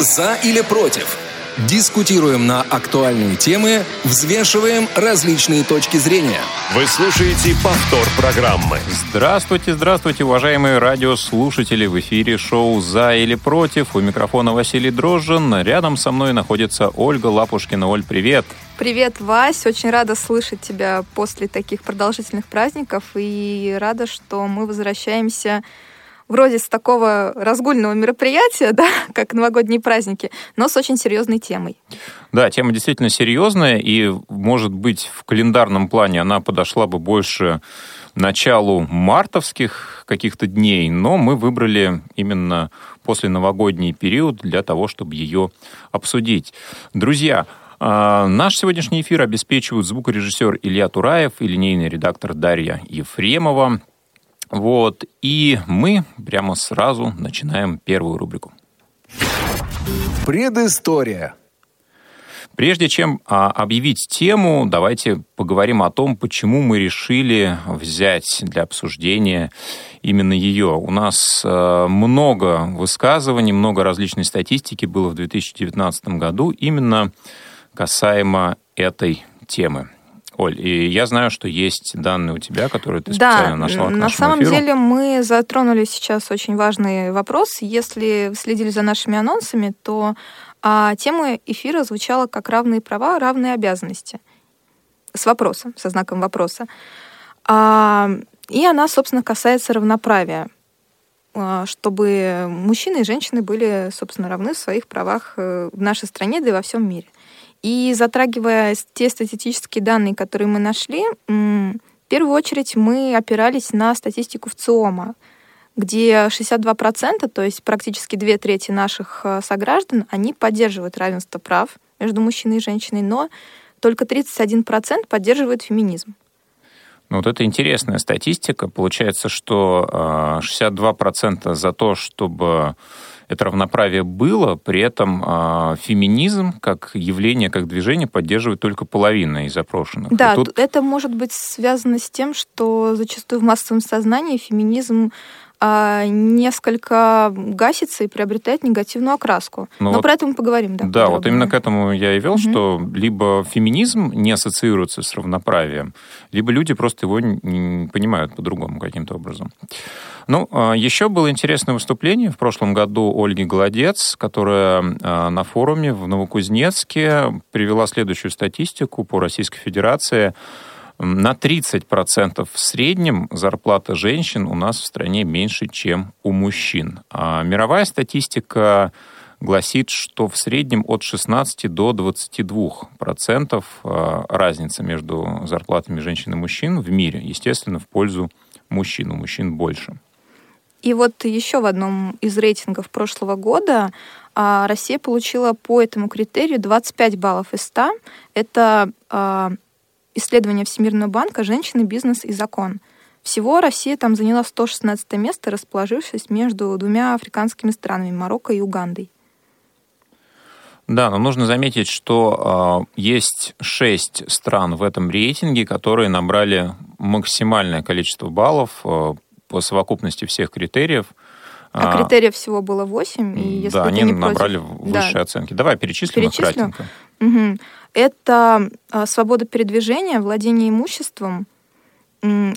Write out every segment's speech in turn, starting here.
За или против? Дискутируем на актуальные темы, взвешиваем различные точки зрения. Вы слушаете повтор программы. Здравствуйте, здравствуйте, уважаемые радиослушатели. В эфире шоу «За или против». У микрофона Василий Дрожжин. Рядом со мной находится Ольга Лапушкина. Оль, привет. Привет, Вась. Очень рада слышать тебя после таких продолжительных праздников. И рада, что мы возвращаемся вроде с такого разгульного мероприятия, да, как новогодние праздники, но с очень серьезной темой. Да, тема действительно серьезная, и, может быть, в календарном плане она подошла бы больше началу мартовских каких-то дней, но мы выбрали именно после новогодний период для того, чтобы ее обсудить. Друзья, а, Наш сегодняшний эфир обеспечивают звукорежиссер Илья Тураев и линейный редактор Дарья Ефремова. Вот, и мы прямо сразу начинаем первую рубрику. Предыстория. Прежде чем а, объявить тему, давайте поговорим о том, почему мы решили взять для обсуждения именно ее. У нас а, много высказываний, много различной статистики было в 2019 году именно касаемо этой темы. Оль, и я знаю, что есть данные у тебя, которые ты специально да, нашла к на самом эфиру. деле мы затронули сейчас очень важный вопрос. Если вы следили за нашими анонсами, то а, тема эфира звучала как равные права, равные обязанности. С вопросом, со знаком вопроса. А, и она, собственно, касается равноправия а, чтобы мужчины и женщины были, собственно, равны в своих правах э, в нашей стране, да и во всем мире. И затрагивая те статистические данные, которые мы нашли, в первую очередь мы опирались на статистику в ЦИОМа, где 62%, то есть практически две трети наших э, сограждан, они поддерживают равенство прав между мужчиной и женщиной, но только 31% поддерживают феминизм. Ну, вот это интересная статистика. Получается, что 62% э, за то, чтобы это равноправие было, при этом э, феминизм как явление, как движение поддерживает только половина из запрошенных. Да, тут... это может быть связано с тем, что зачастую в массовом сознании феминизм несколько гасится и приобретает негативную окраску. Ну, Но вот, про это мы поговорим, да. Да, вот именно к этому я и вел, угу. что либо феминизм не ассоциируется с равноправием, либо люди просто его не понимают по-другому каким-то образом. Ну, а, еще было интересное выступление в прошлом году Ольги Голодец, которая а, на форуме в Новокузнецке привела следующую статистику по Российской Федерации – на 30% в среднем зарплата женщин у нас в стране меньше, чем у мужчин. А мировая статистика гласит, что в среднем от 16 до 22 процентов а, разница между зарплатами женщин и мужчин в мире, естественно, в пользу мужчин. У мужчин больше. И вот еще в одном из рейтингов прошлого года а, Россия получила по этому критерию 25 баллов из 100. Это исследования Всемирного банка «Женщины, бизнес и закон». Всего Россия там заняла 116 место, расположившись между двумя африканскими странами – Марокко и Угандой. Да, но нужно заметить, что э, есть шесть стран в этом рейтинге, которые набрали максимальное количество баллов э, по совокупности всех критериев. А, а критериев всего было восемь, и если да, они не набрали против... высшие да. оценки. Давай перечислим, перечислим их кратенько. Угу. Это а, свобода передвижения, владение имуществом,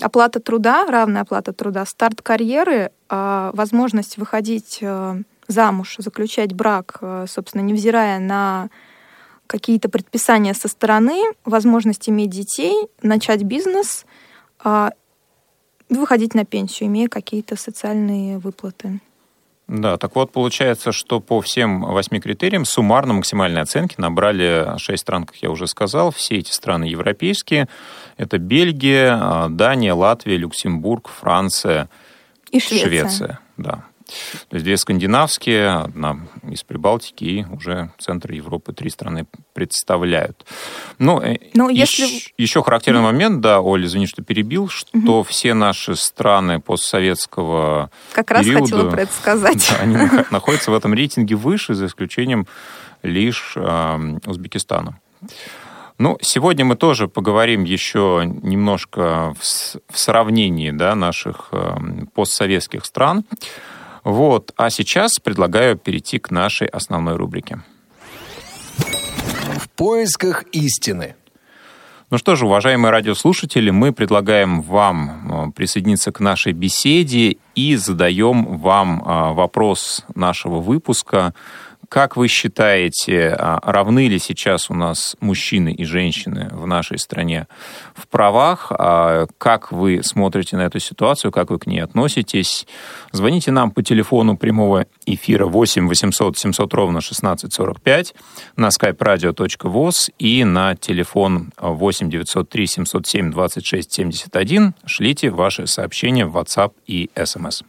оплата труда, равная оплата труда, старт карьеры, а, возможность выходить а, замуж, заключать брак, собственно, невзирая на какие-то предписания со стороны, возможность иметь детей, начать бизнес, выходить на пенсию, имея какие-то социальные выплаты. Да, так вот, получается, что по всем восьми критериям суммарно максимальные оценки набрали шесть стран, как я уже сказал. Все эти страны европейские. Это Бельгия, а, Дания, Латвия, Люксембург, Франция и Швеция. Швеция да. То есть две скандинавские, одна из Прибалтики и уже центр Европы три страны представляют. Ну, э, Но если... еще, еще характерный mm. момент, да, Оля, извини, что перебил, что mm-hmm. все наши страны постсоветского Как раз периода, хотела про это сказать. Да, они находятся в этом рейтинге выше, за исключением лишь э, Узбекистана. Ну, сегодня мы тоже поговорим еще немножко в, в сравнении да, наших э, постсоветских стран. Вот. А сейчас предлагаю перейти к нашей основной рубрике. В поисках истины. Ну что же, уважаемые радиослушатели, мы предлагаем вам э, присоединиться к нашей беседе и задаем вам э, вопрос нашего выпуска как вы считаете, а, равны ли сейчас у нас мужчины и женщины в нашей стране в правах? А, как вы смотрите на эту ситуацию? Как вы к ней относитесь? Звоните нам по телефону прямого эфира 8 800 700 ровно 1645 на skype radio.voz и на телефон 8 903 707 26 71. Шлите ваши сообщения в WhatsApp и SMS.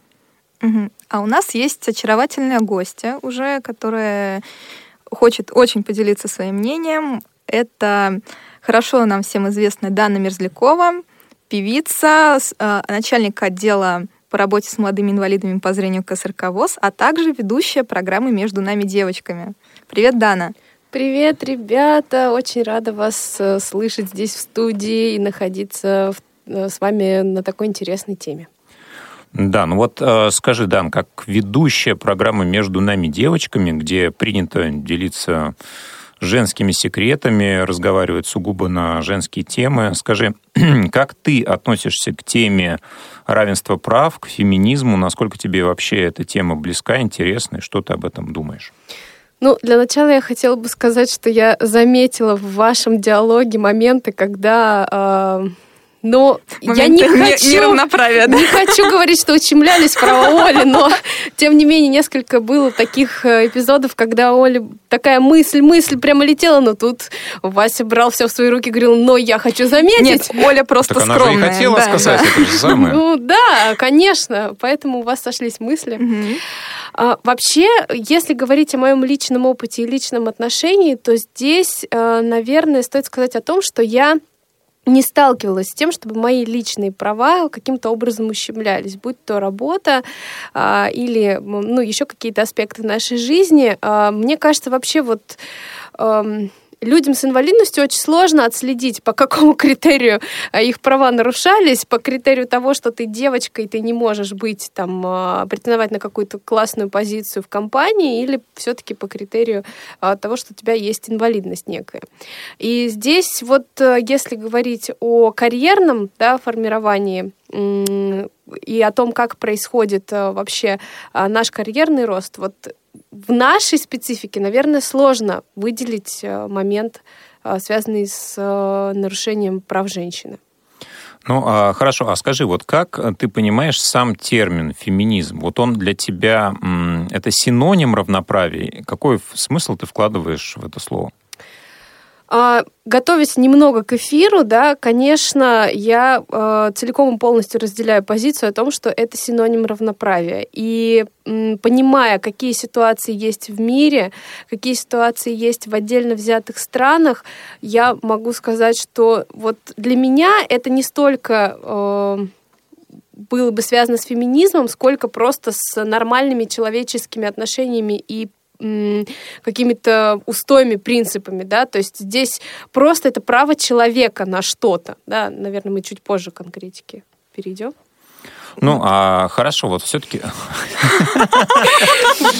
А у нас есть очаровательная гостья уже, которая хочет очень поделиться своим мнением. Это хорошо нам всем известная Дана Мерзлякова, певица, э, начальник отдела по работе с молодыми инвалидами по зрению КСРК ВОЗ, а также ведущая программы «Между нами девочками». Привет, Дана! Привет, ребята! Очень рада вас э, слышать здесь в студии и находиться в, э, с вами на такой интересной теме. Да, ну вот э, скажи, Дан, как ведущая программы «Между нами девочками», где принято делиться женскими секретами, разговаривать сугубо на женские темы. Скажи, как ты относишься к теме равенства прав, к феминизму? Насколько тебе вообще эта тема близка, интересна, и что ты об этом думаешь? Ну, для начала я хотела бы сказать, что я заметила в вашем диалоге моменты, когда э, но я не хочу, не хочу говорить, что ущемлялись права Оли, но тем не менее несколько было таких э, эпизодов, когда Оля такая мысль, мысль прямо летела, но тут Вася брал все в свои руки и говорил, но я хочу заметить. Нет, Оля просто так скромная. она же и хотела да, сказать да. это же самое. Ну да, конечно, поэтому у вас сошлись мысли. Угу. А, вообще, если говорить о моем личном опыте и личном отношении, то здесь, э, наверное, стоит сказать о том, что я не сталкивалась с тем, чтобы мои личные права каким-то образом ущемлялись, будь то работа а, или ну, еще какие-то аспекты нашей жизни. А, мне кажется, вообще вот... А, людям с инвалидностью очень сложно отследить, по какому критерию а, их права нарушались, по критерию того, что ты девочка и ты не можешь быть там а, претендовать на какую-то классную позицию в компании, или все-таки по критерию а, того, что у тебя есть инвалидность некая. И здесь вот если говорить о карьерном да, формировании и о том, как происходит вообще наш карьерный рост, вот в нашей специфике, наверное, сложно выделить э, момент, э, связанный с э, нарушением прав женщины. Ну, а, хорошо, а скажи, вот как ты понимаешь сам термин феминизм? Вот он для тебя, это синоним равноправия? Какой смысл ты вкладываешь в это слово? А, готовясь немного к эфиру, да, конечно, я э, целиком и полностью разделяю позицию о том, что это синоним равноправия. И м, понимая, какие ситуации есть в мире, какие ситуации есть в отдельно взятых странах, я могу сказать, что вот для меня это не столько... Э, было бы связано с феминизмом, сколько просто с нормальными человеческими отношениями и какими-то устоями, принципами, да, то есть здесь просто это право человека на что-то, да, наверное, мы чуть позже конкретики перейдем. Ну, а хорошо, вот все-таки...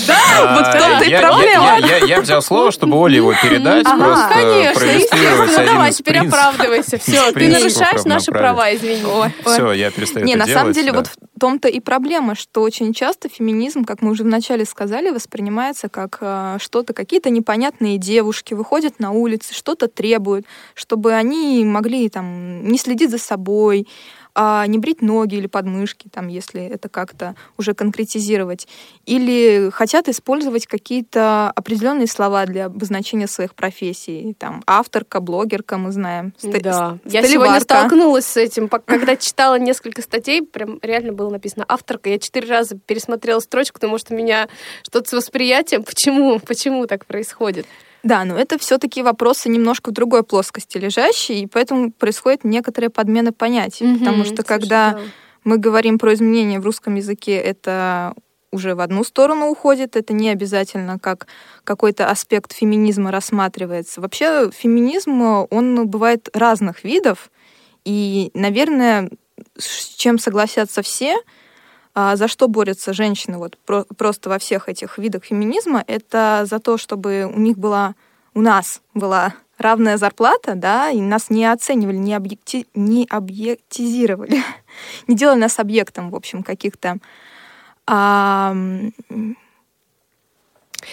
Да, вот в том-то и проблема. Я взял слово, чтобы Оле его передать, просто Конечно, естественно, давай, теперь оправдывайся. Все, ты нарушаешь наши права, извини. Все, я перестаю Не, на самом деле, вот в том-то и проблема, что очень часто феминизм, как мы уже вначале сказали, воспринимается как э, что-то, какие-то непонятные девушки выходят на улицы, что-то требуют, чтобы они могли там не следить за собой, а не брить ноги или подмышки, там, если это как-то уже конкретизировать, или хотят использовать какие-то определенные слова для обозначения своих профессий, там, авторка, блогерка, мы знаем. Да, я сегодня столкнулась с этим, когда читала несколько статей, прям реально было написано авторка, я четыре раза пересмотрела строчку, потому что у меня что-то с восприятием, почему, почему так происходит. Да, но это все-таки вопросы немножко в другой плоскости лежащие, и поэтому происходит некоторая подмена понятий. Угу, потому что когда да. мы говорим про изменения в русском языке, это уже в одну сторону уходит, это не обязательно как какой-то аспект феминизма рассматривается. Вообще феминизм, он бывает разных видов, и, наверное, с чем согласятся все, а, за что борются женщины вот про, просто во всех этих видах феминизма, это за то, чтобы у них была, у нас была равная зарплата, да, и нас не оценивали, не, объекти, не объектизировали, не делали нас объектом, в общем, каких-то а,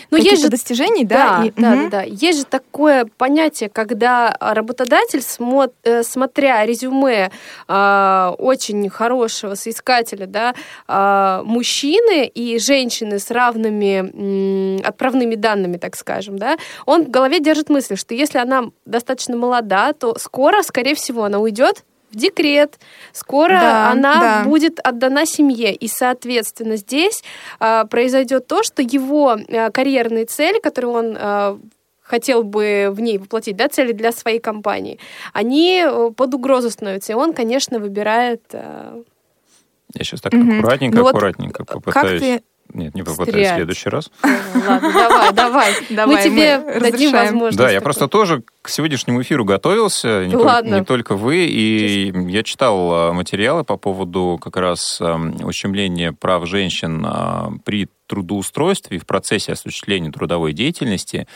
ну, есть же достижений, да? Да, и, да, угу. да, да. Есть же такое понятие, когда работодатель, смо, э, смотря резюме э, очень хорошего соискателя, да, э, мужчины и женщины с равными э, отправными данными, так скажем, да, он в голове держит мысль, что если она достаточно молода, то скоро, скорее всего, она уйдет в декрет, скоро да, она да. будет отдана семье. И, соответственно, здесь э, произойдет то, что его э, карьерные цели, которые он э, хотел бы в ней воплотить, да, цели для своей компании, они под угрозу становятся. И он, конечно, выбирает... Э... Я сейчас так аккуратненько, ну, аккуратненько вот попытаюсь... Как ты нет, не попытаюсь Стрять. в следующий раз. Ладно, давай, давай. Мы тебе дадим возможность. Да, я просто тоже к сегодняшнему эфиру готовился. Не только вы. И я читал а, материалы по поводу как раз ущемления прав женщин а, при трудоустройстве, в процессе осуществления трудовой деятельности.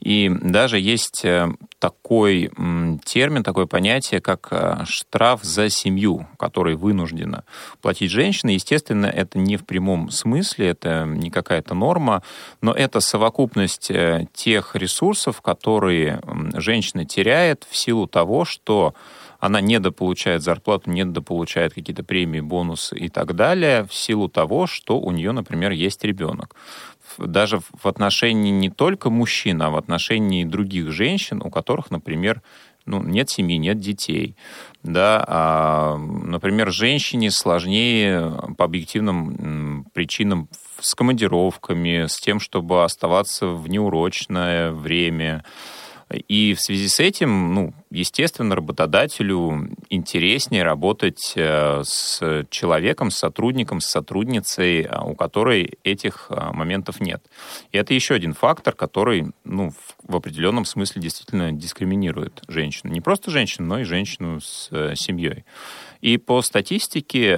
И даже есть э, такой термин, такое понятие, как э, штраф за семью, который вынуждена платить женщина. Естественно, это не в прямом смысле, это не какая-то норма, но это совокупность э, тех ресурсов, которые женщина теряет в силу того, что она недополучает зарплату, недополучает какие-то премии, бонусы и так далее в силу того, что у нее, например, есть ребенок. Даже в отношении не только мужчин, а в отношении других женщин, у которых, например, ну, нет семьи, нет детей. Да, а, например, женщине сложнее по объективным причинам с командировками, с тем, чтобы оставаться в неурочное время, и в связи с этим, ну, естественно, работодателю интереснее работать э, с человеком, с сотрудником, с сотрудницей, э, у которой этих э, моментов нет. И это еще один фактор, который, ну, в определенном смысле действительно дискриминирует женщину. Не просто женщину, но и женщину с семьей. И по статистике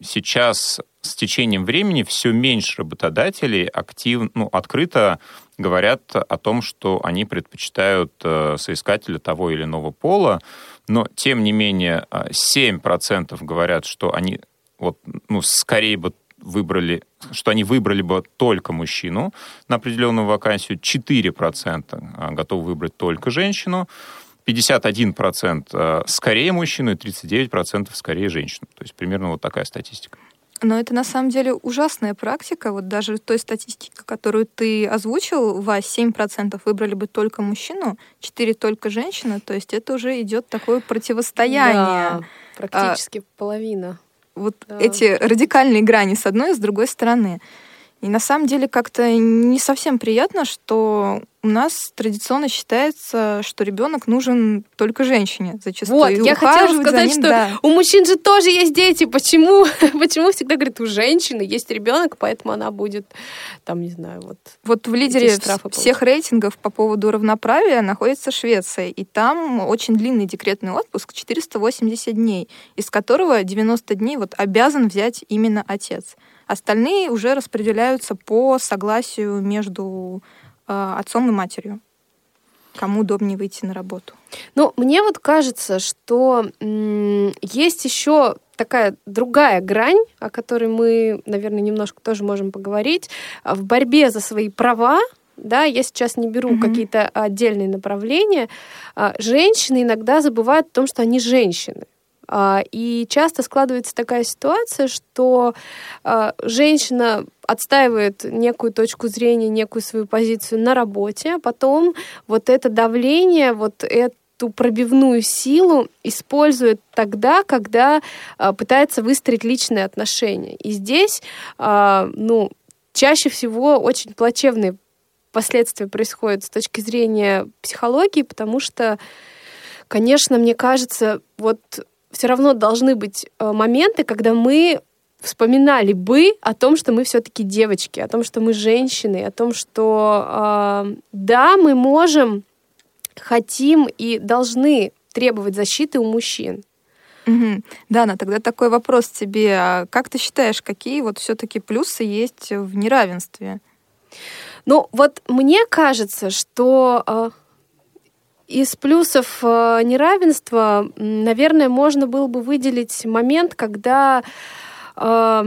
сейчас с течением времени все меньше работодателей актив, ну, открыто говорят о том, что они предпочитают э, соискателя того или иного пола, но тем не менее 7% э, говорят, что они вот, ну, скорее бы выбрали, что они выбрали бы только мужчину на определенную вакансию, 4% э, готовы выбрать только женщину, 51% скорее мужчину и 39% скорее женщину. То есть примерно вот такая статистика. Но это на самом деле ужасная практика. Вот даже той статистики, которую ты озвучил, Вась, 7% выбрали бы только мужчину, 4% только женщину. То есть это уже идет такое противостояние. Да, практически а, половина. Вот да. эти радикальные грани с одной и с другой стороны. И на самом деле как-то не совсем приятно, что у нас традиционно считается, что ребенок нужен только женщине зачастую. Вот, я хотела сказать, ним, что да. у мужчин же тоже есть дети. Почему? Почему всегда говорят, у женщины есть ребенок, поэтому она будет, там, не знаю, вот. Вот в лидере всех рейтингов по поводу равноправия находится Швеция, и там очень длинный декретный отпуск, 480 дней, из которого 90 дней вот обязан взять именно отец. Остальные уже распределяются по согласию между отцом и матерью. Кому удобнее выйти на работу? Ну, мне вот кажется, что есть еще такая другая грань, о которой мы, наверное, немножко тоже можем поговорить. В борьбе за свои права, да, я сейчас не беру mm-hmm. какие-то отдельные направления, а, женщины иногда забывают о том, что они женщины. А, и часто складывается такая ситуация, что а, женщина отстаивает некую точку зрения, некую свою позицию на работе, а потом вот это давление, вот эту пробивную силу использует тогда, когда пытается выстроить личные отношения. И здесь, ну, чаще всего очень плачевные последствия происходят с точки зрения психологии, потому что, конечно, мне кажется, вот все равно должны быть э, моменты, когда мы вспоминали бы о том, что мы все-таки девочки, о том, что мы женщины, о том, что э, да, мы можем, хотим и должны требовать защиты у мужчин. Угу. Дана, тогда такой вопрос тебе. А как ты считаешь, какие вот все-таки плюсы есть в неравенстве? Ну, вот мне кажется, что э, из плюсов э, неравенства, наверное, можно было бы выделить момент, когда, э,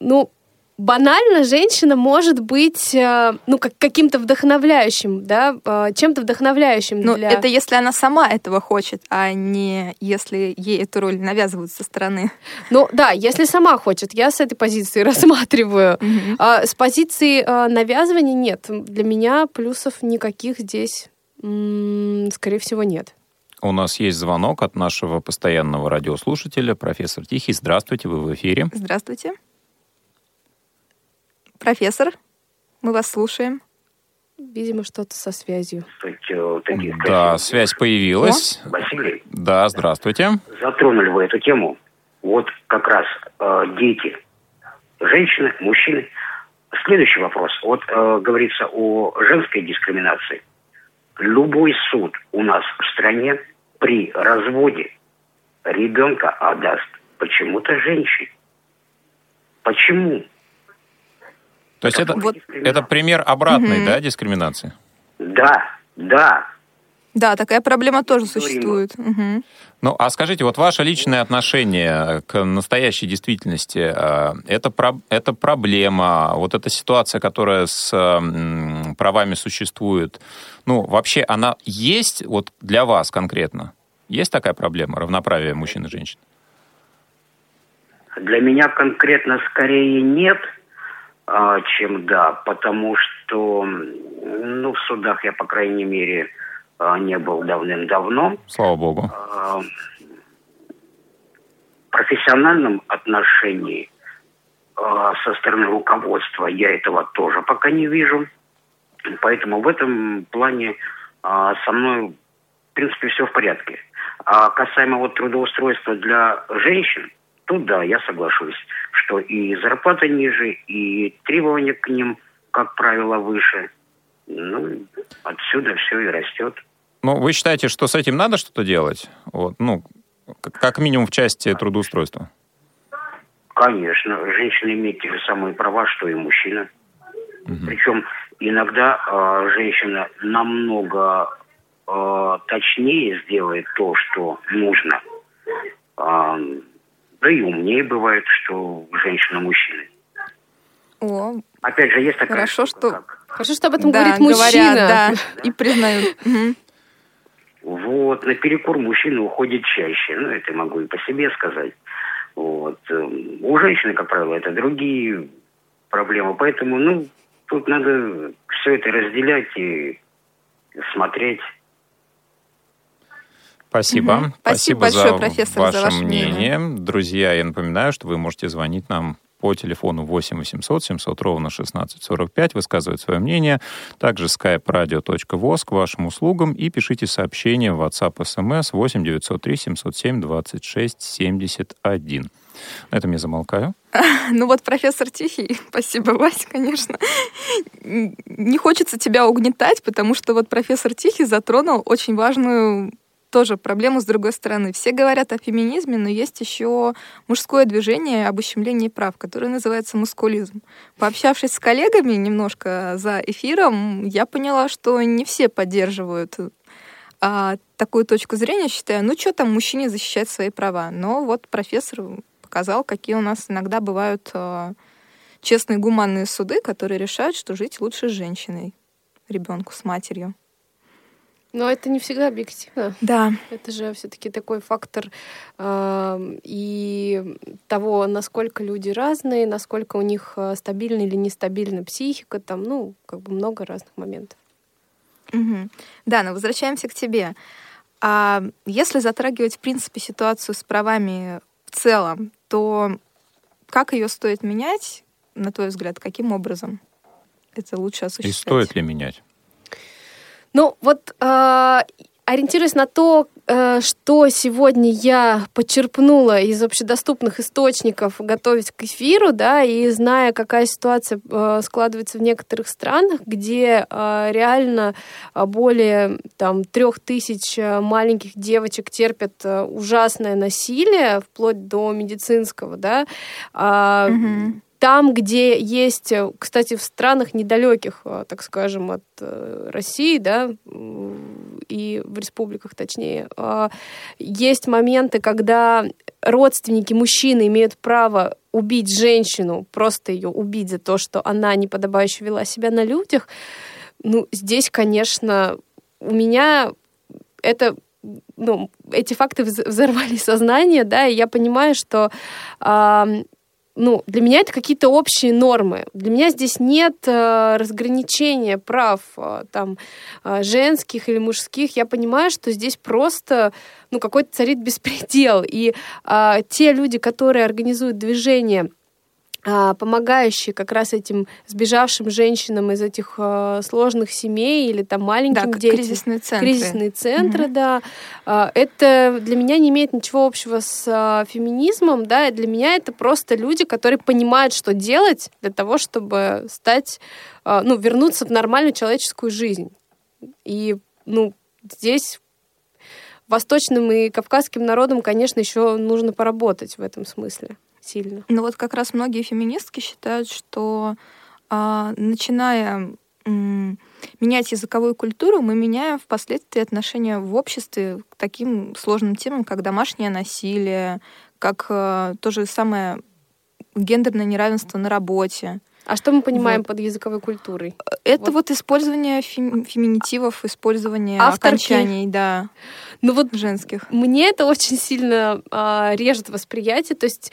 ну, банально женщина может быть, э, ну, как каким-то вдохновляющим, да, э, чем-то вдохновляющим. Ну, для... это если она сама этого хочет, а не если ей эту роль навязывают со стороны. Ну, да, если сама хочет, я с этой позиции рассматриваю. А с позиции навязывания нет. Для меня плюсов никаких здесь, скорее всего, нет. У нас есть звонок от нашего постоянного радиослушателя, профессор Тихий. Здравствуйте, вы в эфире. Здравствуйте. Профессор, мы вас слушаем. Видимо, что-то со связью. Да, связь появилась. О? Василий? Да, здравствуйте. Затронули вы эту тему. Вот как раз э, дети, женщины, мужчины. Следующий вопрос. Вот э, говорится о женской дискриминации. Любой суд у нас в стране при разводе ребенка отдаст почему-то женщине. Почему? То есть это, вот. это пример обратной, угу. да, дискриминации? Да, да. Да, такая проблема тоже существует. Угу. Ну, а скажите, вот ваше личное отношение к настоящей действительности, э, это, это проблема, вот эта ситуация, которая с правами существует, ну, вообще она есть вот для вас конкретно? Есть такая проблема, равноправие мужчин и женщин? Для меня конкретно скорее нет – а, чем да, потому что, ну, в судах я, по крайней мере, не был давным-давно. Слава богу. А, в профессиональном отношении со стороны руководства я этого тоже пока не вижу. Поэтому в этом плане со мной, в принципе, все в порядке. А касаемо вот трудоустройства для женщин, тут да, я соглашусь что и зарплата ниже, и требования к ним, как правило, выше. Ну, отсюда все и растет. Ну, вы считаете, что с этим надо что-то делать? Вот, ну, как минимум в части трудоустройства? Конечно. Женщина имеет те же самые права, что и мужчина. Угу. Причем иногда э, женщина намного э, точнее сделает то, что нужно. Э, да и умнее бывает, что женщина-мужчина. О, Опять же, есть такая Хорошо, штука, что... Как... Хорошо, что об этом да, говорит мужчина. Говорят, да, и признают. Вот, на перекур мужчины уходит чаще. Ну, это могу и по себе сказать. Вот. Эм, у женщины, как правило, это другие проблемы. Поэтому, ну, тут надо все это разделять и смотреть Спасибо. Угу. Спасибо, Спасибо большое, за профессор, ваше за ваше мнение. мнение. Друзья, я напоминаю, что вы можете звонить нам по телефону 8 800 700 ровно 1645, высказывать свое мнение. Также skype radio.voz к вашим услугам и пишите сообщение в WhatsApp SMS 8 903 707 26 71. На этом я замолкаю. Ну вот профессор Тихий, спасибо, Вася, конечно. Не хочется тебя угнетать, потому что вот профессор Тихий затронул очень важную тоже проблему с другой стороны. Все говорят о феминизме, но есть еще мужское движение об ущемлении прав, которое называется мускулизм. Пообщавшись с коллегами немножко за эфиром, я поняла, что не все поддерживают а, такую точку зрения, считая, ну что там мужчине защищать свои права. Но вот профессор показал, какие у нас иногда бывают а, честные гуманные суды, которые решают, что жить лучше с женщиной, ребенку с матерью. Но это не всегда объективно. Да. Это же все-таки такой фактор э, и того, насколько люди разные, насколько у них э, стабильна или нестабильна психика, там, ну, как бы много разных моментов. Угу. Да, но возвращаемся к тебе. А если затрагивать, в принципе, ситуацию с правами в целом, то как ее стоит менять, на твой взгляд, каким образом это лучше осуществлять? И стоит ли менять? Ну, вот э, ориентируясь на то, э, что сегодня я почерпнула из общедоступных источников, готовясь к эфиру, да, и зная, какая ситуация э, складывается в некоторых странах, где э, реально более там трех тысяч маленьких девочек терпят ужасное насилие, вплоть до медицинского, да, угу там, где есть, э, кстати, в странах недалеких, э, так скажем, от э, России, да, и в республиках точнее, есть моменты, когда родственники мужчины имеют право убить женщину, просто ее убить за то, что она неподобающе вела себя на людях, ну, здесь, конечно, у меня это ну, эти факты взорвали сознание, да, и я понимаю, что ну, для меня это какие-то общие нормы. Для меня здесь нет э, разграничения прав э, там э, женских или мужских. Я понимаю, что здесь просто ну, какой-то царит беспредел. И э, те люди, которые организуют движение помогающие как раз этим сбежавшим женщинам из этих э, сложных семей или там маленьким да, детям. Кризисные центры. Кризисные центры, угу. да. Э, это для меня не имеет ничего общего с феминизмом, да, и для меня это просто люди, которые понимают, что делать для того, чтобы стать, ну, вернуться в нормальную человеческую жизнь. И, ну, здесь восточным и кавказским народам, конечно, еще нужно поработать в этом смысле сильно. Ну вот как раз многие феминистки считают, что а, начиная менять языковую культуру, мы меняем впоследствии отношения в обществе к таким сложным темам, как домашнее насилие, как а, то же самое гендерное неравенство на работе. А что мы понимаем вот. под языковой культурой? Это вот, вот использование фем, феминитивов, использование Авторки. окончаний, да. Ну вот женских. Мне это очень сильно а, режет восприятие. То есть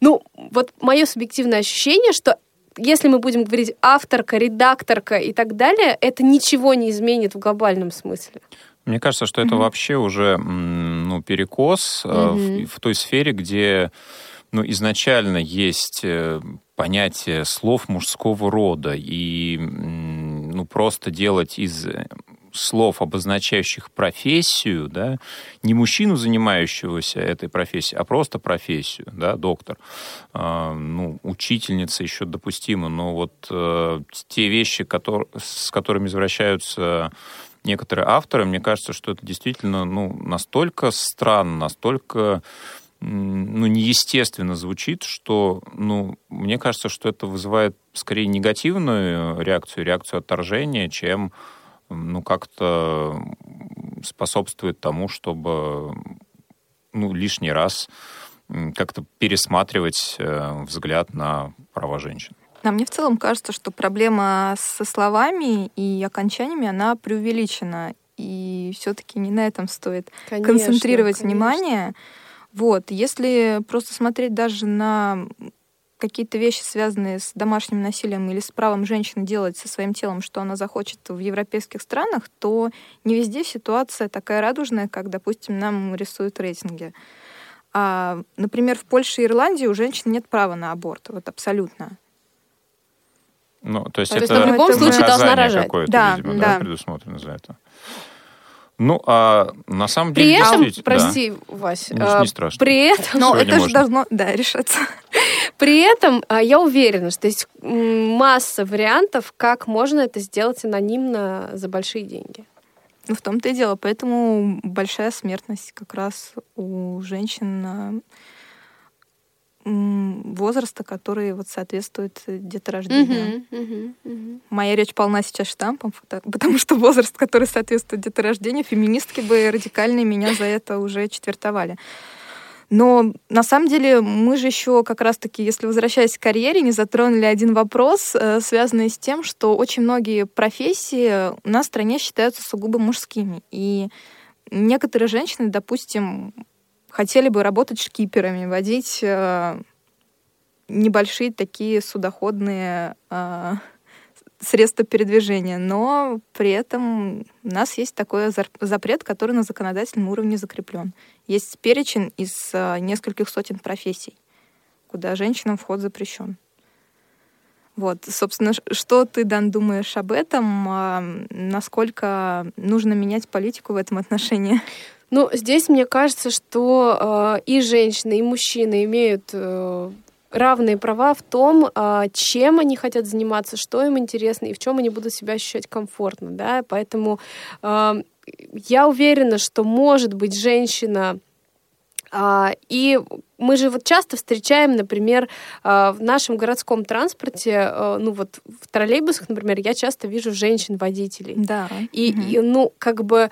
ну, вот мое субъективное ощущение, что если мы будем говорить авторка, редакторка и так далее, это ничего не изменит в глобальном смысле. Мне кажется, что это mm-hmm. вообще уже ну, перекос mm-hmm. в, в той сфере, где ну, изначально есть э, понятие слов мужского рода, и ну, просто делать из слов, обозначающих профессию, да, не мужчину, занимающегося этой профессией, а просто профессию, да, доктор, э, ну, учительница еще допустимо, но вот э, те вещи, которые, с которыми извращаются некоторые авторы, мне кажется, что это действительно ну, настолько странно, настолько ну, неестественно звучит, что, ну, мне кажется, что это вызывает скорее негативную реакцию, реакцию отторжения, чем ну, как-то способствует тому, чтобы ну, лишний раз как-то пересматривать э, взгляд на права женщин. А мне в целом кажется, что проблема со словами и окончаниями, она преувеличена. И все-таки не на этом стоит конечно, концентрировать конечно. внимание. Вот, если просто смотреть даже на какие-то вещи, связанные с домашним насилием или с правом женщины делать со своим телом, что она захочет в европейских странах, то не везде ситуация такая радужная, как, допустим, нам рисуют рейтинги. А, например, в Польше и Ирландии у женщин нет права на аборт, вот абсолютно. Ну, то есть, то это, в любом случае должна рожать. да, видимо, да. да, предусмотрено за это. Ну, а на самом деле... При этом, прости, да. Вась, ну, а, не страшно. при этом... Но это же должно, да, решаться. При этом а, я уверена, что есть масса вариантов, как можно это сделать анонимно за большие деньги. Ну, в том-то и дело. Поэтому большая смертность как раз у женщин возраста, который вот соответствует деторождению. Uh-huh, uh-huh, uh-huh. Моя речь полна сейчас штампом, потому что возраст, который соответствует деторождению, феминистки бы радикально меня за это уже четвертовали. Но на самом деле мы же еще как раз-таки, если возвращаясь к карьере, не затронули один вопрос, э, связанный с тем, что очень многие профессии у нас в стране считаются сугубо мужскими. И некоторые женщины, допустим, хотели бы работать шкиперами, водить э, небольшие такие судоходные э, средства передвижения, но при этом у нас есть такой запрет, который на законодательном уровне закреплен. Есть перечень из э, нескольких сотен профессий, куда женщинам вход запрещен. Вот, собственно, что ты, Дан, думаешь об этом? Насколько нужно менять политику в этом отношении? Ну, здесь мне кажется, что э, и женщины, и мужчины имеют э, равные права в том, э, чем они хотят заниматься, что им интересно и в чем они будут себя ощущать комфортно, да. Поэтому э, я уверена, что может быть женщина э, и мы же вот часто встречаем, например, э, в нашем городском транспорте, э, ну вот в троллейбусах, например, я часто вижу женщин-водителей. Да. И, угу. и ну как бы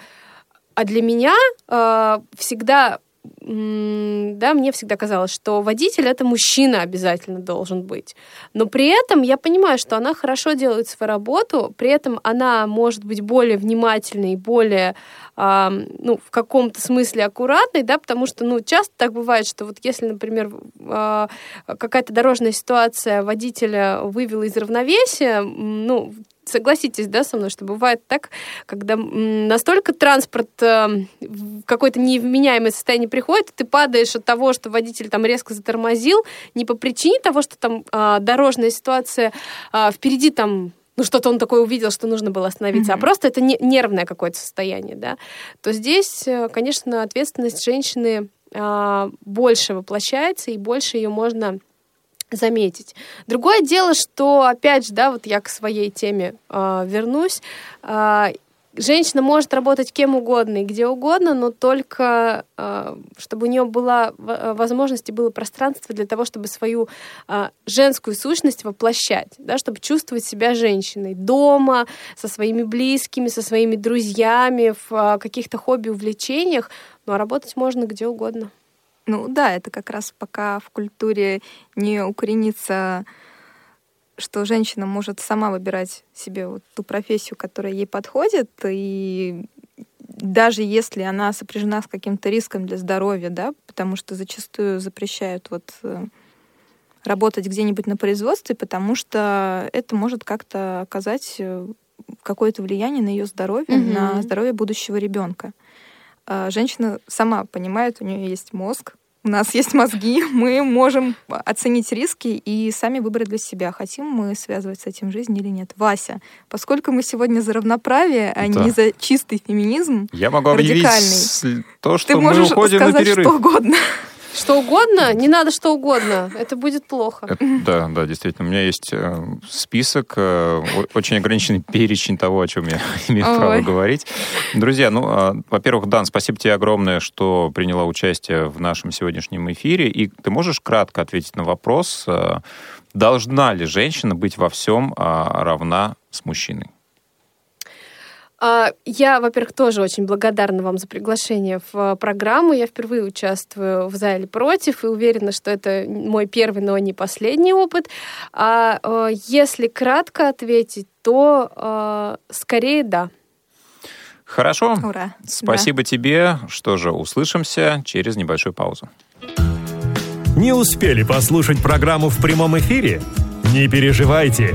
а для меня э, всегда да, мне всегда казалось, что водитель это мужчина обязательно должен быть. Но при этом я понимаю, что она хорошо делает свою работу, при этом она может быть более внимательной, более, э, ну, в каком-то смысле аккуратной, да, потому что, ну, часто так бывает, что вот если, например, э, какая-то дорожная ситуация водителя вывела из равновесия, ну, согласитесь, да, со мной, что бывает так, когда настолько транспорт э, в какое-то невменяемое состояние приходит, ты падаешь от того, что водитель там резко затормозил, не по причине того, что там а, дорожная ситуация а, впереди там ну, что-то он такое увидел, что нужно было остановиться, mm-hmm. а просто это не, нервное какое-то состояние, да, то здесь, э, конечно, ответственность женщины а, больше воплощается, и больше ее можно заметить. Другое дело, что, опять же, да, вот я к своей теме э, вернусь. Э, женщина может работать кем угодно и где угодно, но только э, чтобы у нее была возможность и было пространство для того, чтобы свою э, женскую сущность воплощать, да, чтобы чувствовать себя женщиной дома, со своими близкими, со своими друзьями, в э, каких-то хобби, увлечениях, но работать можно где угодно. Ну да, это как раз пока в культуре не укоренится, что женщина может сама выбирать себе вот ту профессию, которая ей подходит, и даже если она сопряжена с каким-то риском для здоровья, да, потому что зачастую запрещают вот э, работать где-нибудь на производстве, потому что это может как-то оказать э, какое-то влияние на ее здоровье, угу. на здоровье будущего ребенка. А, женщина сама понимает, у нее есть мозг, у нас есть мозги, мы можем оценить риски и сами выбрать для себя, хотим мы связывать с этим жизнь или нет. Вася, поскольку мы сегодня за равноправие, а да. не за чистый феминизм, я могу объявить то, что ты можешь мы уходим сказать на перерыв. что угодно. Что угодно? Не надо что угодно. Это будет плохо. Это, да, да, действительно. У меня есть э, список, э, очень ограниченный перечень того, о чем я имею право говорить. Друзья, ну, э, во-первых, Дан, спасибо тебе огромное, что приняла участие в нашем сегодняшнем эфире. И ты можешь кратко ответить на вопрос, э, должна ли женщина быть во всем э, равна с мужчиной? А, я, во-первых, тоже очень благодарна вам за приглашение в программу. Я впервые участвую в «За или против» и уверена, что это мой первый, но не последний опыт. А, а если кратко ответить, то скорее да. Хорошо. Ура. Спасибо да. тебе. Что же, услышимся через небольшую паузу. Не успели послушать программу в прямом эфире? Не переживайте.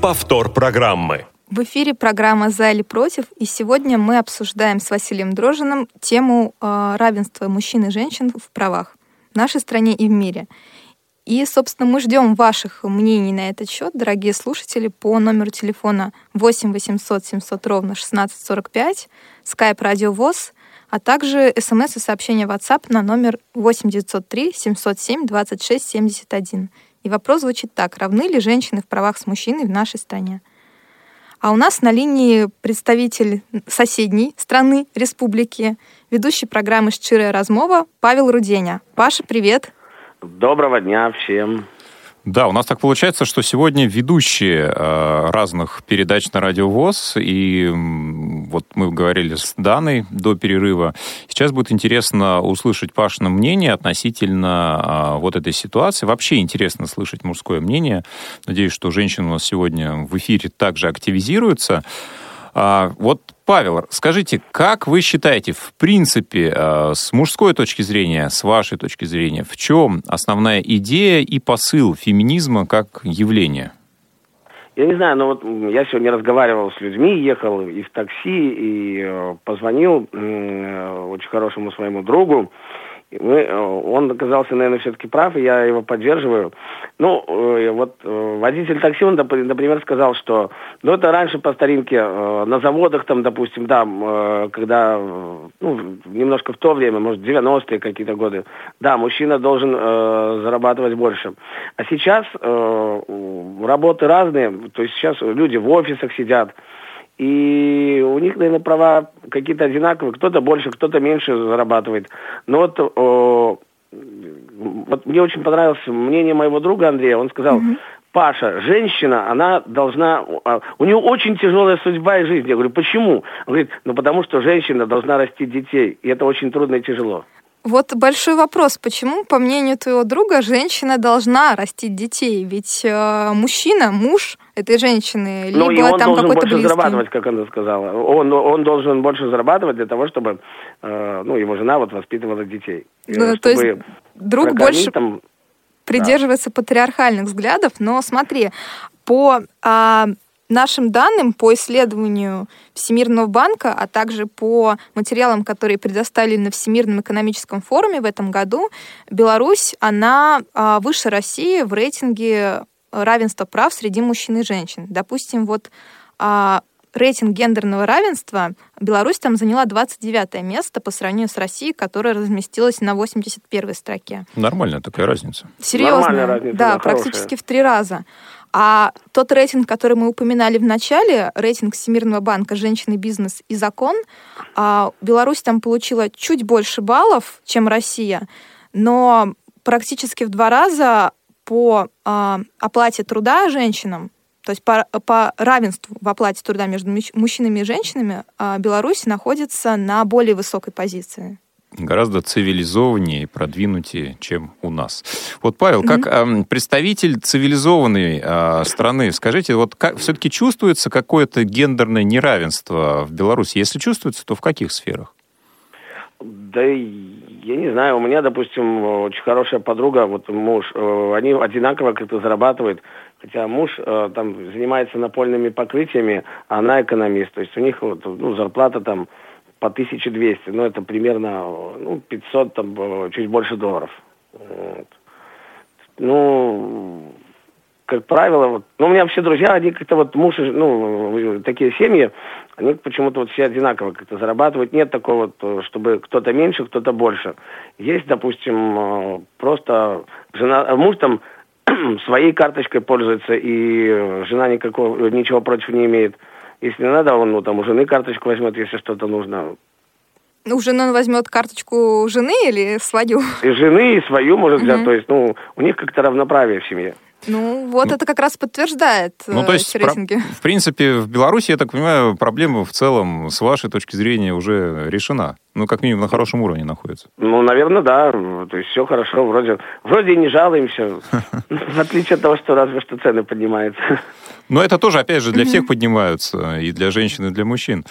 Повтор программы. В эфире программа «За или против», и сегодня мы обсуждаем с Василием Дрожиным тему э, равенства мужчин и женщин в правах в нашей стране и в мире. И, собственно, мы ждем ваших мнений на этот счет, дорогие слушатели, по номеру телефона 8 800 700 ровно 1645, skype радио ВОЗ, а также смс и сообщения WhatsApp на номер 8 903 707 26 71. И вопрос звучит так. Равны ли женщины в правах с мужчиной в нашей стране? А у нас на линии представитель соседней страны, республики, ведущий программы «Щирая размова» Павел Руденя. Паша, привет! Доброго дня всем! Да, у нас так получается, что сегодня ведущие э, разных передач на Радио ВОЗ, и вот мы говорили с Даной до перерыва. Сейчас будет интересно услышать Пашина мнение относительно э, вот этой ситуации. Вообще интересно слышать мужское мнение. Надеюсь, что женщины у нас сегодня в эфире также активизируются. А, вот Павел, скажите, как вы считаете, в принципе, э, с мужской точки зрения, с вашей точки зрения, в чем основная идея и посыл феминизма как явления? Я не знаю, но вот я сегодня разговаривал с людьми, ехал и в такси, и э, позвонил э, очень хорошему своему другу, мы, э, он оказался, наверное, все-таки прав, и я его поддерживаю. Ну, э, вот э, водитель такси, он, например, сказал, что, ну, это раньше по старинке на заводах, там, допустим, да, когда, ну, немножко в то время, может, 90-е какие-то годы, да, мужчина должен э, зарабатывать больше. А сейчас э, работы разные, то есть сейчас люди в офисах сидят, и у них, наверное, права какие-то одинаковые. Кто-то больше, кто-то меньше зарабатывает. Но вот, о, вот мне очень понравилось мнение моего друга Андрея. Он сказал, mm-hmm. Паша, женщина, она должна... А, у нее очень тяжелая судьба и жизнь. Я говорю, почему? Он говорит, ну потому что женщина должна растить детей. И это очень трудно и тяжело. Вот большой вопрос, почему, по мнению твоего друга, женщина должна растить детей? Ведь э, мужчина, муж этой женщины, либо ну, и он там должен больше близкий. зарабатывать, как она сказала. Он, он должен больше зарабатывать для того, чтобы э, ну, его жена вот воспитывала детей. Ну, то есть друг больше там... придерживается да. патриархальных взглядов, но смотри, по... А, нашим данным по исследованию Всемирного банка, а также по материалам, которые предоставили на Всемирном экономическом форуме в этом году, Беларусь, она а, выше России в рейтинге равенства прав среди мужчин и женщин. Допустим, вот а, рейтинг гендерного равенства Беларусь там заняла 29 место по сравнению с Россией, которая разместилась на 81 строке. Нормальная такая разница. Серьезно? разница, да, да практически в три раза. А тот рейтинг, который мы упоминали в начале, рейтинг Всемирного банка «Женщины, бизнес и закон», а, Беларусь там получила чуть больше баллов, чем Россия, но практически в два раза по а, оплате труда женщинам, то есть по, по равенству в оплате труда между мужчинами и женщинами, а, Беларусь находится на более высокой позиции гораздо цивилизованнее и продвинутее, чем у нас. Вот, Павел, как mm-hmm. э, представитель цивилизованной э, страны, скажите, вот как все-таки чувствуется какое-то гендерное неравенство в Беларуси? Если чувствуется, то в каких сферах? Да я не знаю, у меня, допустим, очень хорошая подруга, вот муж, э, они одинаково как-то зарабатывают, хотя муж э, там занимается напольными покрытиями, а она экономист, то есть у них вот, ну, зарплата там по 1200, ну, это примерно ну, 500, там, э, чуть больше долларов. Вот. Ну, как правило, вот, ну, у меня все друзья, они как-то вот муж, ну, такие семьи, они почему-то вот все одинаково как-то зарабатывают. Нет такого, вот, чтобы кто-то меньше, кто-то больше. Есть, допустим, э, просто жена, муж там своей карточкой пользуется, и жена никакого, ничего против не имеет. Если надо, он ну, там у жены карточку возьмет, если что-то нужно. У жены он возьмет карточку жены или свою? И жены, и свою может взять. Угу. То есть, ну, у них как-то равноправие в семье. Ну, вот ну, это как раз подтверждает ну, то есть, про, в принципе, в Беларуси, я так понимаю, проблема в целом, с вашей точки зрения, уже решена. Ну, как минимум, на хорошем уровне находится. Ну, наверное, да. То есть все хорошо. Вроде, вроде и не жалуемся. В отличие от того, что разве что цены поднимаются. Но это тоже, опять же, для всех поднимаются, и для женщин, и для мужчин.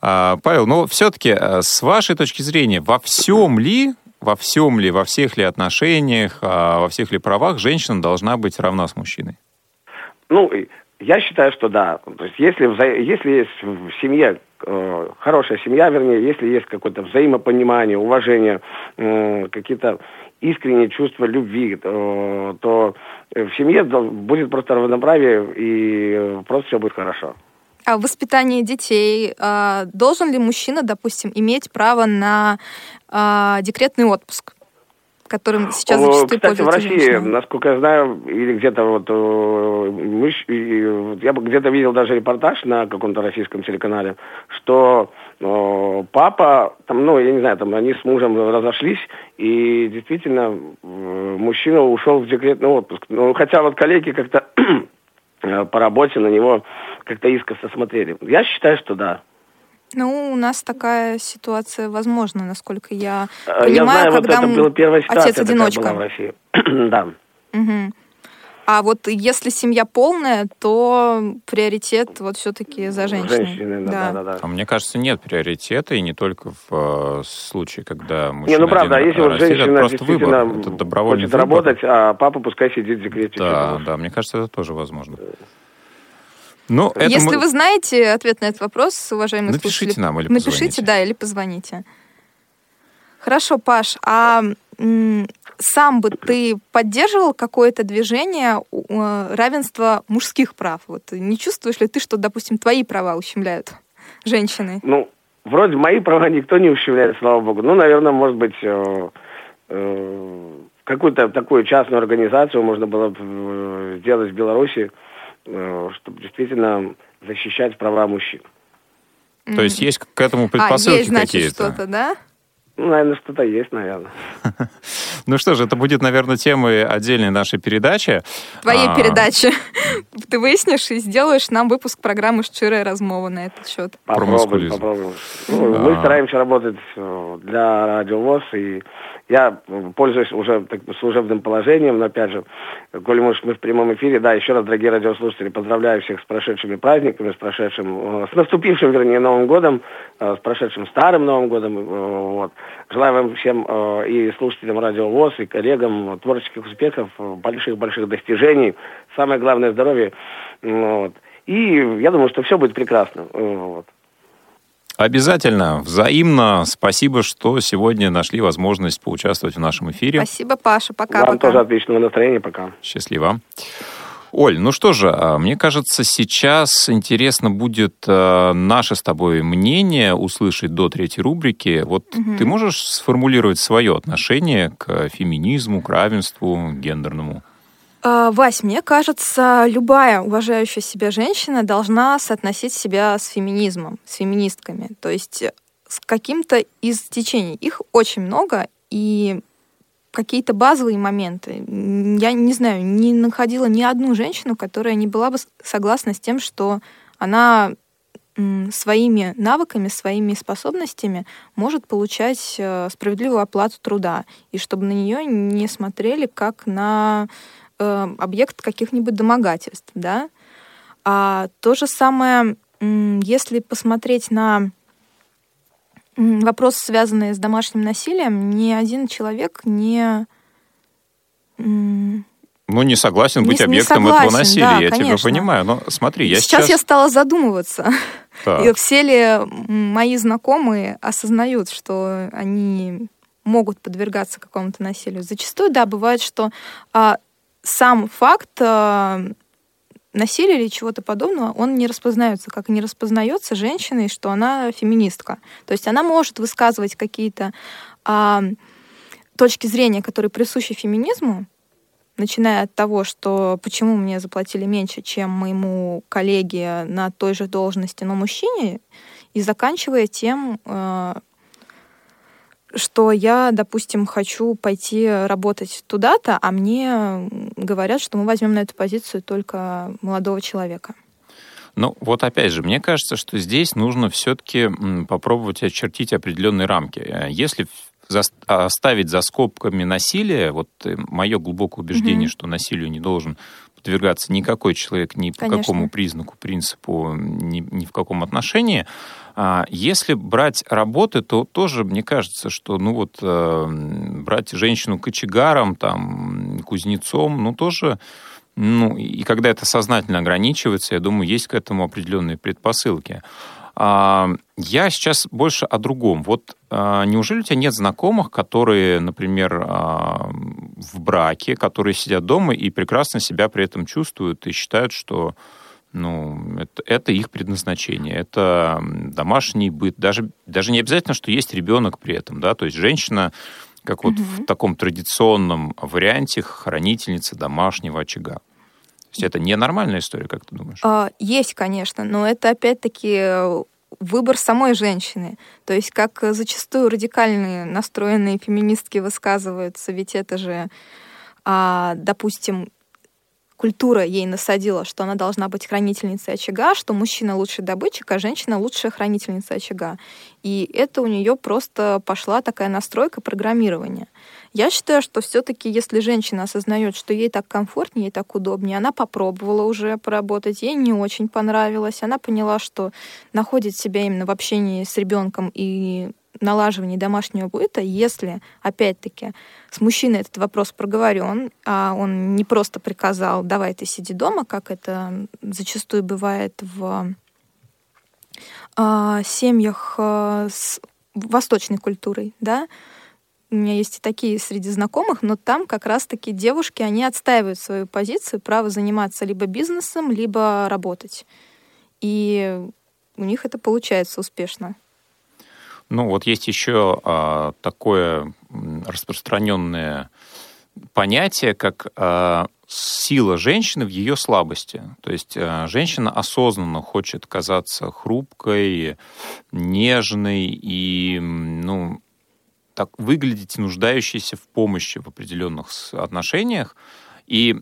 А, Павел, но все-таки, э, с вашей точки зрения, во всем ли во всем ли, во всех ли отношениях, а, во всех ли правах женщина должна быть равна с мужчиной? Ну, я считаю, что да. То есть если, вза... если есть в семье э, хорошая семья, вернее, если есть какое-то взаимопонимание, уважение, э, какие-то искренние чувства любви, э, то в семье будет просто равноправие и просто все будет хорошо. А в воспитании детей э, должен ли мужчина, допустим, иметь право на э, декретный отпуск? которым сейчас зачастую Кстати, в России, женщины. насколько я знаю, или где-то вот мы, я где-то видел даже репортаж на каком-то российском телеканале, что э, папа, там, ну, я не знаю, там они с мужем разошлись, и действительно э, мужчина ушел в декретный отпуск. Ну, хотя вот коллеги как-то по работе на него как-то искоса смотрели. Я считаю, что да. Ну, у нас такая ситуация возможна, насколько я понимаю, я знаю, когда вот это была первая ситуация отец-одиночка. Была в России. да. Угу. А вот если семья полная, то приоритет вот все-таки за женщиной. Женщины, да, да, да. А мне кажется, нет приоритета, и не только в э, случае, когда мужчина Не, ну правда, один если вот женщина просто действительно выбор, это добровольный хочет выбор. работать, а папа пускай сидит в декрете. Да, да, мне кажется, это тоже возможно. Ну, это Если мы- вы знаете ответ на этот вопрос, уважаемые Напишите слушатели, нам или напишите, позвоните. да, или позвоните. Хорошо, Паш, а сам бы ты поддерживал какое-то движение э, равенства мужских прав? Вот не чувствуешь ли ты, что, допустим, твои права ущемляют женщины? Ну, вроде мои права никто не ущемляет, слава богу. Ну, наверное, может быть, э, э, какую-то такую частную организацию можно было бы э, сделать в Беларуси, чтобы действительно защищать права мужчин. То есть есть к этому А, предпосылки есть, значит, какие-то? что-то, да? Ну, наверное, что-то есть, наверное. Ну что же, это будет, наверное, темой отдельной нашей передачи. Твоей А, передачи. Ты выяснишь и сделаешь нам выпуск программы «Шчирая размова» на этот счет. Попробуем, попробуем. Ну, Мы А. стараемся работать э, для радиовоз, и я пользуюсь уже так, служебным положением, но опять же, коли мы, мы в прямом эфире, да, еще раз, дорогие радиослушатели, поздравляю всех с прошедшими праздниками, с прошедшим, э, с наступившим, вернее, Новым годом, э, с прошедшим Старым Новым годом, э, вот. Желаю вам всем и слушателям радио ВОЗ, и коллегам творческих успехов, больших-больших достижений, самое главное здоровье, вот. И я думаю, что все будет прекрасно. Вот. Обязательно, взаимно. Спасибо, что сегодня нашли возможность поучаствовать в нашем эфире. Спасибо, Паша. Вам Пока-пока. тоже отличного настроения, пока. Счастливо. Оль, ну что же, а, мне кажется, сейчас интересно будет э, наше с тобой мнение услышать до третьей рубрики. Вот ты можешь сформулировать свое отношение к феминизму, к равенству гендерному? А, Вась, мне кажется, любая уважающая себя женщина должна соотносить себя с феминизмом, с феминистками. То есть э, с каким-то из течений. Их очень много, и какие-то базовые моменты. Я не знаю, не находила ни одну женщину, которая не была бы согласна с тем, что она своими навыками, своими способностями может получать э, справедливую оплату труда, и чтобы на нее не смотрели как на э, объект каких-нибудь домогательств, да. А то же самое, если посмотреть на вопросы, связанные с домашним насилием, ни один человек не Ну, не согласен Не- быть не объектом этого согласен, насилия, да, я тебя конечно. понимаю. Но смотри, я сейчас, сейчас... я стала задумываться. Так. И все ли мои знакомые осознают, что они могут подвергаться какому-то насилию? Зачастую, да, бывает, что а, сам факт а, насилия или чего-то подобного, он не распознается, как не распознается женщиной, что она феминистка. То есть она может высказывать какие-то а, точки зрения, которые присущи феминизму, начиная от того, что почему мне заплатили меньше, чем моему коллеге на той же должности, но мужчине, и заканчивая тем, э, что я, допустим, хочу пойти работать туда-то, а мне говорят, что мы возьмем на эту позицию только молодого человека. Ну, вот опять же, мне кажется, что здесь нужно все-таки попробовать очертить определенные рамки. Э, Если оставить за скобками насилие, вот мое глубокое убеждение, Мгм. что насилию не должен подвергаться никакой человек ни по Конечно. какому признаку, принципу, ни, ни в каком отношении. А если брать работы, то тоже мне кажется, что ну вот э, брать женщину кочегаром, там, кузнецом, ну тоже ну, и когда это сознательно ограничивается, я думаю, есть к этому определенные предпосылки. А, Я сейчас больше о другом. Вот а, неужели у тебя нет знакомых, которые, например, в браке, которые сидят дома и прекрасно себя при этом чувствуют и считают, что ну, это, это их предназначение, это домашний быт. Даже, даже не обязательно, что есть ребенок при этом, да, то есть женщина, как вот в таком традиционном варианте, хранительница домашнего очага. То есть это ненормальная история, как ты думаешь? А, Есть, конечно, но это опять-таки э, выбор самой женщины. То есть как зачастую радикальные настроенные феминистки высказываются, ведь это же, а, допустим, культура ей насадила, что она должна быть хранительницей очага, что мужчина лучший добытчик, а женщина лучшая хранительница очага. И это у нее просто пошла такая настройка программирования. Я считаю, что все-таки, если женщина осознает, что ей так комфортнее, ей так удобнее, она попробовала уже поработать, ей не очень понравилось, она поняла, что находит себя именно в общении с ребенком и налаживании домашнего быта, если, опять-таки, с мужчиной этот вопрос проговорен, а он не просто приказал, давай ты сиди дома, как это зачастую бывает в э, семьях э, с восточной культурой, да, у меня есть и такие среди знакомых, но там как раз-таки девушки, они отстаивают свою позицию, право заниматься либо бизнесом, либо работать. И у них это получается успешно. Ну, вот есть еще а, такое распространенное понятие, как а, сила женщины в ее слабости. То есть а, женщина осознанно хочет казаться хрупкой, нежной и, ну, так выглядеть нуждающейся в помощи в определенных отношениях. И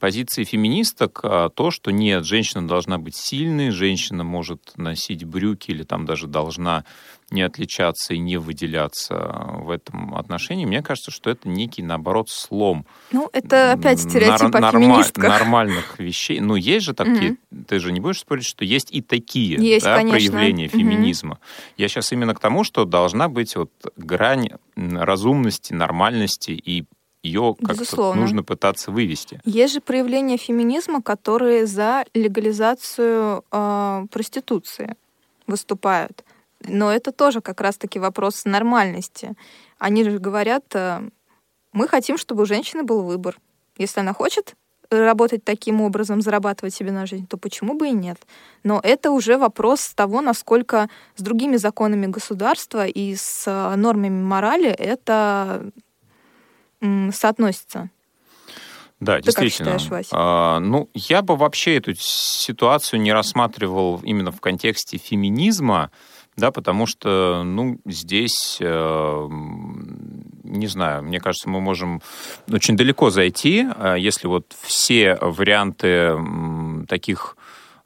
позиции феминисток а, то, что нет, женщина должна быть сильной, женщина может носить брюки или там даже должна не отличаться и не выделяться в этом отношении, мне кажется, что это некий, наоборот, слом. Ну, это опять стереотип нар- норма- Нормальных вещей. Ну, есть же такие, mm-hmm. ты же не будешь спорить, что есть и такие есть, да, проявления mm-hmm. феминизма. Я сейчас именно к тому, что должна быть вот грань разумности, нормальности и ее как-то нужно пытаться вывести. Есть же проявления феминизма, которые за легализацию э, проституции выступают. Но это тоже как раз-таки вопрос нормальности. Они же говорят, э, мы хотим, чтобы у женщины был выбор. Если она хочет работать таким образом, зарабатывать себе на жизнь, то почему бы и нет? Но это уже вопрос того, насколько с другими законами государства и с э, нормами морали это соотносится. Да, Ты действительно. Как считаешь, Вася? А, ну, я бы вообще эту ситуацию не рассматривал именно в контексте феминизма, да, потому что, ну, здесь, э, не знаю, мне кажется, мы можем очень далеко зайти, э, если вот все варианты таких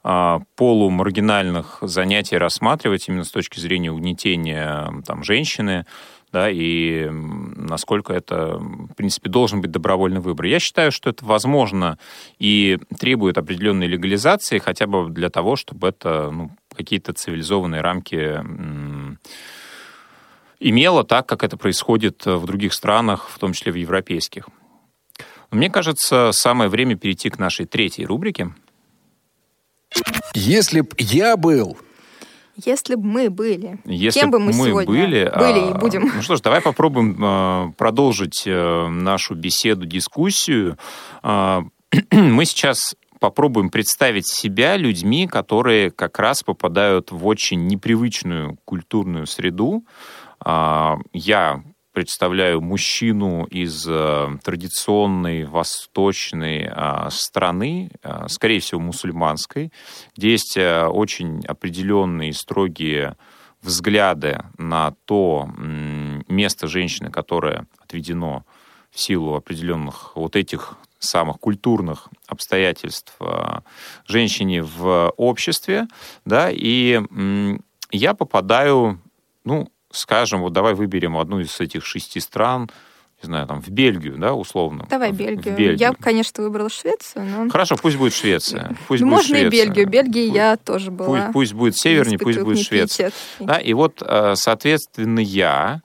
э, полумаргинальных занятий рассматривать именно с точки зрения угнетения там, женщины, да, и насколько это, в принципе, должен быть добровольный выбор. Я считаю, что это возможно и требует определенной легализации, хотя бы для того, чтобы это ну, какие-то цивилизованные рамки имело так, как это происходит в других странах, в том числе в европейских. Мне кажется, самое время перейти к нашей третьей рубрике. Если б я был если бы мы были, Если кем бы мы, мы сегодня были, были а, и будем? Ну что ж, давай попробуем а, продолжить а, нашу беседу, дискуссию. А, мы сейчас попробуем представить себя людьми, которые как раз попадают в очень непривычную культурную среду. А, я представляю мужчину из э, традиционной восточной э, страны, э, скорее всего, мусульманской, где есть э, очень определенные строгие взгляды на то место женщины, которое отведено в силу определенных вот этих самых культурных обстоятельств э, женщине в обществе, да, и я попадаю, ну, скажем, вот давай выберем одну из этих шести стран, не знаю, там, в Бельгию, да, условно. Давай Бельгию. Бельгию. Я, конечно, выбрала Швецию, но... Хорошо, пусть будет Швеция. Пусть ну, будет можно Швеция. и Бельгию. Бельгии пусть, я тоже была. Пусть, пусть будет севернее, пусть будет Швеция. Да, и вот, э, соответственно, я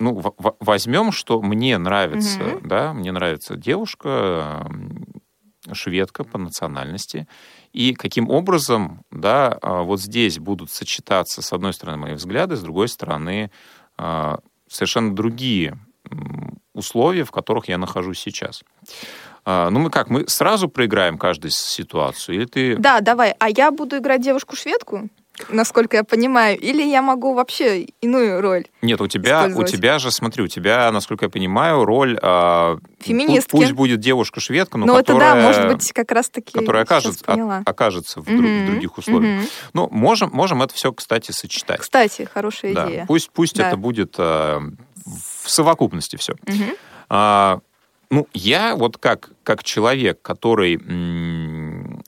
ну, возьмем, что мне нравится, угу. да, мне нравится девушка, шведка по национальности, и каким образом, да, а, вот здесь будут сочетаться, с одной стороны, мои взгляды, с другой стороны, а, совершенно другие условия, в которых я нахожусь сейчас. А, ну, мы как, мы сразу проиграем каждую ситуацию? Или ты... Да, давай. А я буду играть девушку-шведку? Насколько я понимаю, или я могу вообще иную роль? Нет, у тебя, у тебя же, смотри, у тебя, насколько я понимаю, роль э, феминистки. Пусть, пусть будет девушка-шведка, но ну, которая, это да, может быть, как раз-таки. Которая окажется, от, окажется в, угу, в других условиях. Угу. Ну, можем, можем это все, кстати, сочетать. Кстати, хорошая да. идея. Пусть, пусть да. это будет э, в совокупности все. Угу. А, ну, я вот как, как человек, который,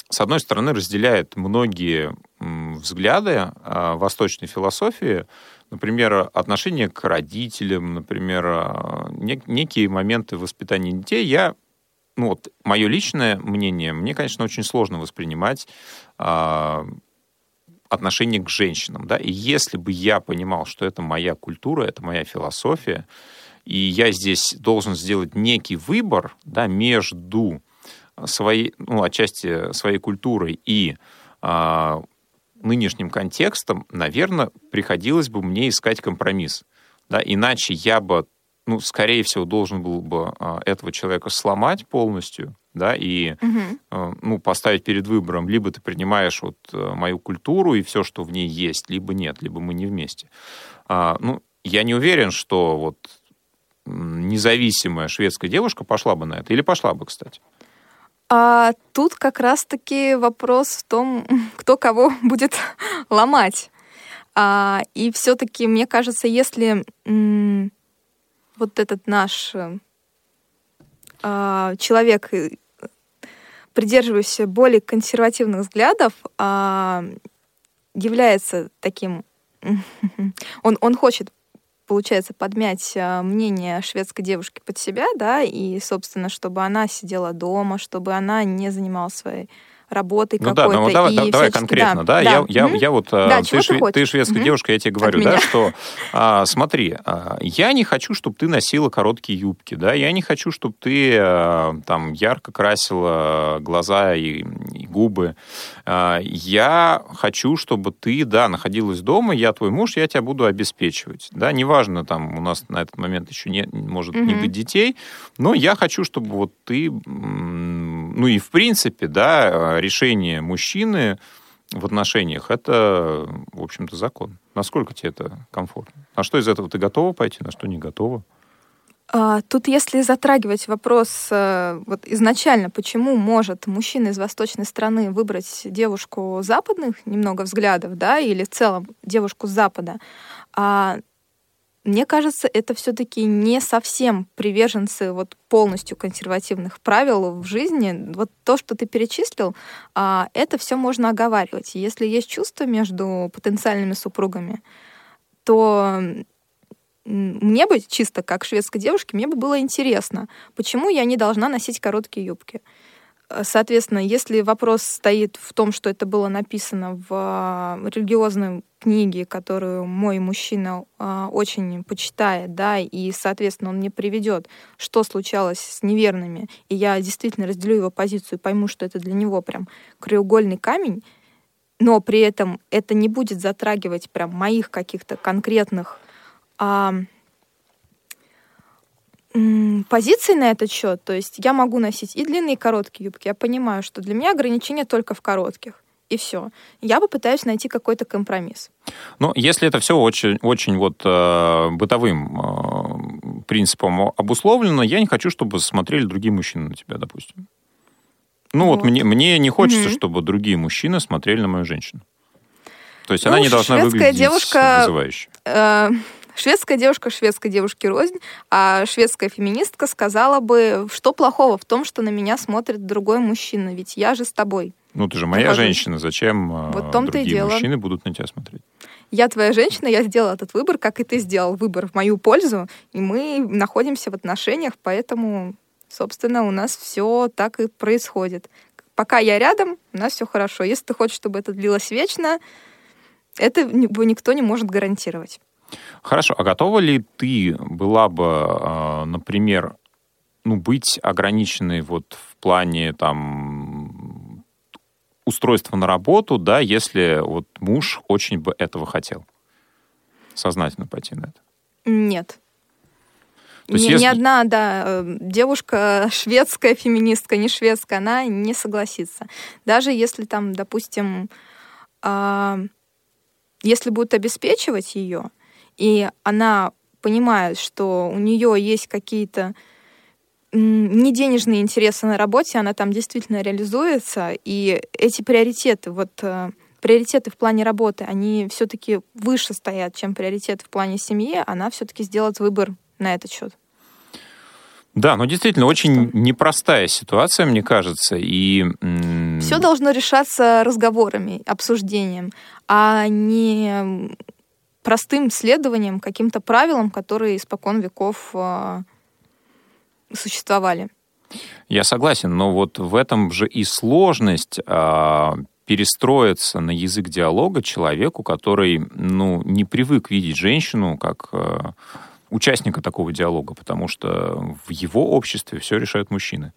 с одной стороны, разделяет многие взгляды э, восточной философии, например, отношение к родителям, например, нек- некие моменты воспитания детей, я ну вот мое личное мнение, мне, конечно, очень сложно воспринимать э, отношение к женщинам, да, и если бы я понимал, что это моя культура, это моя философия, и я здесь должен сделать некий выбор, да, между своей, ну, отчасти своей культурой и нынешним контекстом, наверное, приходилось бы мне искать компромисс, да, иначе я бы ну, скорее всего, должен был бы а, этого человека сломать полностью, да, и угу. ну, поставить перед выбором, либо ты принимаешь вот э, мою культуру и все, что в ней есть, либо нет, либо мы не вместе. А, ну, я не уверен, что вот независимая шведская девушка пошла бы на это. Или пошла бы, кстати. А тут как раз-таки вопрос в том, кто кого будет ломать. А, и все-таки, мне кажется, если вот этот наш э, а, человек, э, придерживающийся более консервативных взглядов, а, является таким... он, он хочет получается, подмять а, мнение шведской девушки под себя, да, и, собственно, чтобы она сидела дома, чтобы она не занималась своей работой ну, какой-то. Да, ну давай, и давай конкретно, да, да. Я, я, mm-hmm. я вот, а, да, ты, шве, ты, ты шведская mm-hmm. девушка, я тебе говорю, да, что, а, смотри, а, я не хочу, чтобы ты носила короткие юбки, да, я не хочу, чтобы ты а, там ярко красила глаза и, и губы. А, я хочу, чтобы ты, да, находилась дома, я твой муж, я тебя буду обеспечивать, да, неважно, там у нас на этот момент еще не, может mm-hmm. не быть детей, но я хочу, чтобы вот ты, ну и в принципе, да, решение мужчины в отношениях, это, в общем-то, закон. Насколько тебе это комфортно? А что из этого ты готова пойти, на что не готова? А, тут, если затрагивать вопрос э, вот изначально, почему может мужчина из восточной страны выбрать девушку западных немного взглядов, да, или в целом девушку с Запада, а мне кажется, это все-таки не совсем приверженцы вот полностью консервативных правил в жизни. Вот то, что ты перечислил, а, это все можно оговаривать. Если есть чувства между потенциальными супругами, то мне бы чисто как шведской девушке, мне бы было интересно, почему я не должна носить короткие юбки. Соответственно, если вопрос стоит в том, что это было написано в а, религиозной книге, которую мой мужчина э, очень почитает, да, и, соответственно, он мне приведет, что случалось с неверными, и я действительно разделю его позицию и пойму, что это для него прям краеугольный камень, но при этом это не будет затрагивать прям моих каких-то конкретных а, позиции на этот счет. То есть я могу носить и длинные, и короткие юбки. Я понимаю, что для меня ограничения только в коротких. И все. Я попытаюсь найти какой-то компромисс. Ну, если это все очень, очень вот э, бытовым э, принципом обусловлено, я не хочу, чтобы смотрели другие мужчины на тебя, допустим. Ну вот, вот мне, мне не хочется, угу. чтобы другие мужчины смотрели на мою женщину. То есть ну, она не должна выглядеть девушка, вызывающе. Э, Шведская девушка шведской девушке рознь, а шведская феминистка сказала бы, что плохого в том, что на меня смотрит другой мужчина, ведь я же с тобой. Ну, ты же моя Нахожусь. женщина, зачем а, вот том другие и дело. мужчины будут на тебя смотреть? Я твоя женщина, я сделала этот выбор, как и ты сделал выбор в мою пользу, и мы находимся в отношениях, поэтому, собственно, у нас все так и происходит. Пока я рядом, у нас все хорошо. Если ты хочешь, чтобы это длилось вечно, это никто не может гарантировать. Хорошо, а готова ли ты была бы, а, например, ну, быть ограниченной вот в плане там устройства на работу, да, если вот муж очень бы этого хотел? Сознательно пойти на это? Нет. То есть, ни, если... ни одна, да, э, девушка шведская феминистка, не шведская, она не согласится. Даже если там, допустим, э, если будут обеспечивать ее, и она понимает, что у нее есть какие-то не денежные интересы на работе, она там действительно реализуется, и эти приоритеты, вот э, приоритеты в плане работы, они все-таки выше стоят, чем приоритеты в плане семьи, она все-таки сделает выбор на этот счет. Да, но действительно очень непростая ситуация, мне кажется, и все должно решаться разговорами, обсуждением, а не простым следованием каким-то правилам, которые испокон веков э, существовали. Я согласен, но вот в этом же и сложность э, перестроиться на язык диалога человеку, который ну, не привык видеть женщину как э, участника такого диалога, потому что в его обществе все решают мужчины.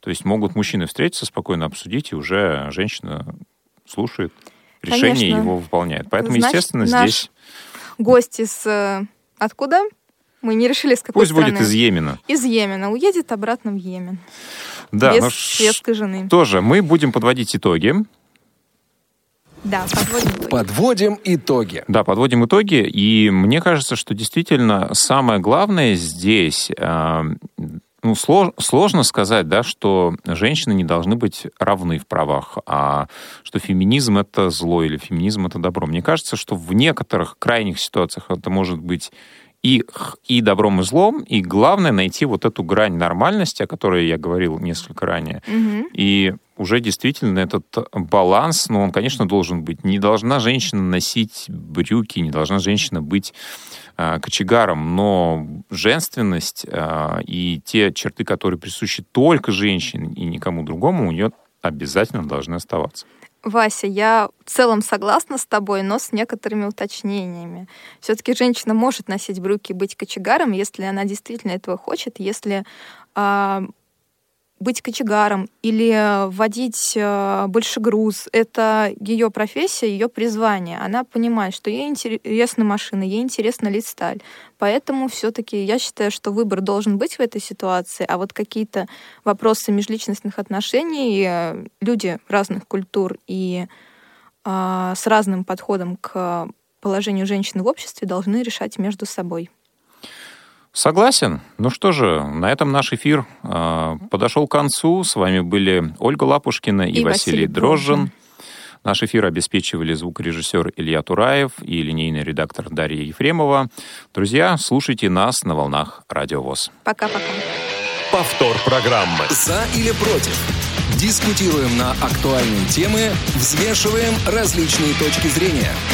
То есть могут мужчины встретиться, спокойно обсудить, и уже женщина слушает решение Конечно. его выполняет. Поэтому, Значит, естественно, здесь... Гость из... Э, откуда? Мы не решили, с какой Пусть страны. будет из Йемена. Из Йемена. Уедет обратно в Йемен. Да, Без ну, шведской жены. Тоже мы будем подводить итоги. Да, подводим итоги. Подводим итоги. Да, подводим итоги. И мне кажется, что действительно самое главное здесь э, ну, слож, сложно сказать, да, что женщины не должны быть равны в правах, а что феминизм это зло или феминизм это добро. Мне кажется, что в некоторых крайних ситуациях это может быть и, и добром, и злом, и главное найти вот эту грань нормальности, о которой я говорил несколько ранее. Угу. И уже действительно этот баланс, ну, он, конечно, должен быть. Не должна женщина носить брюки, не должна женщина быть Э, кочегаром, но женственность э, и те черты, которые присущи только женщине и никому другому, у нее обязательно должны оставаться. Вася, я в целом согласна с тобой, но с некоторыми уточнениями. Все-таки женщина может носить брюки и быть кочегаром, если она действительно этого хочет, если э, быть кочегаром или водить э, больше груз. Это ее профессия, ее призвание. Она понимает, что ей интересна машина, ей интересна листаль. Поэтому все-таки я считаю, что выбор должен быть в этой ситуации, а вот какие-то вопросы межличностных отношений э, люди разных культур и э, с разным подходом к положению женщины в обществе должны решать между собой. Согласен. Ну что же, на этом наш эфир э, подошел к концу. С вами были Ольга Лапушкина и, и Василий, Василий Дрожжин. Наш эфир обеспечивали звукорежиссер Илья Тураев и линейный редактор Дарья Ефремова. Друзья, слушайте нас на волнах Радио ВОЗ. Пока-пока. Повтор программы. За или против? Дискутируем на актуальные темы, взвешиваем различные точки зрения –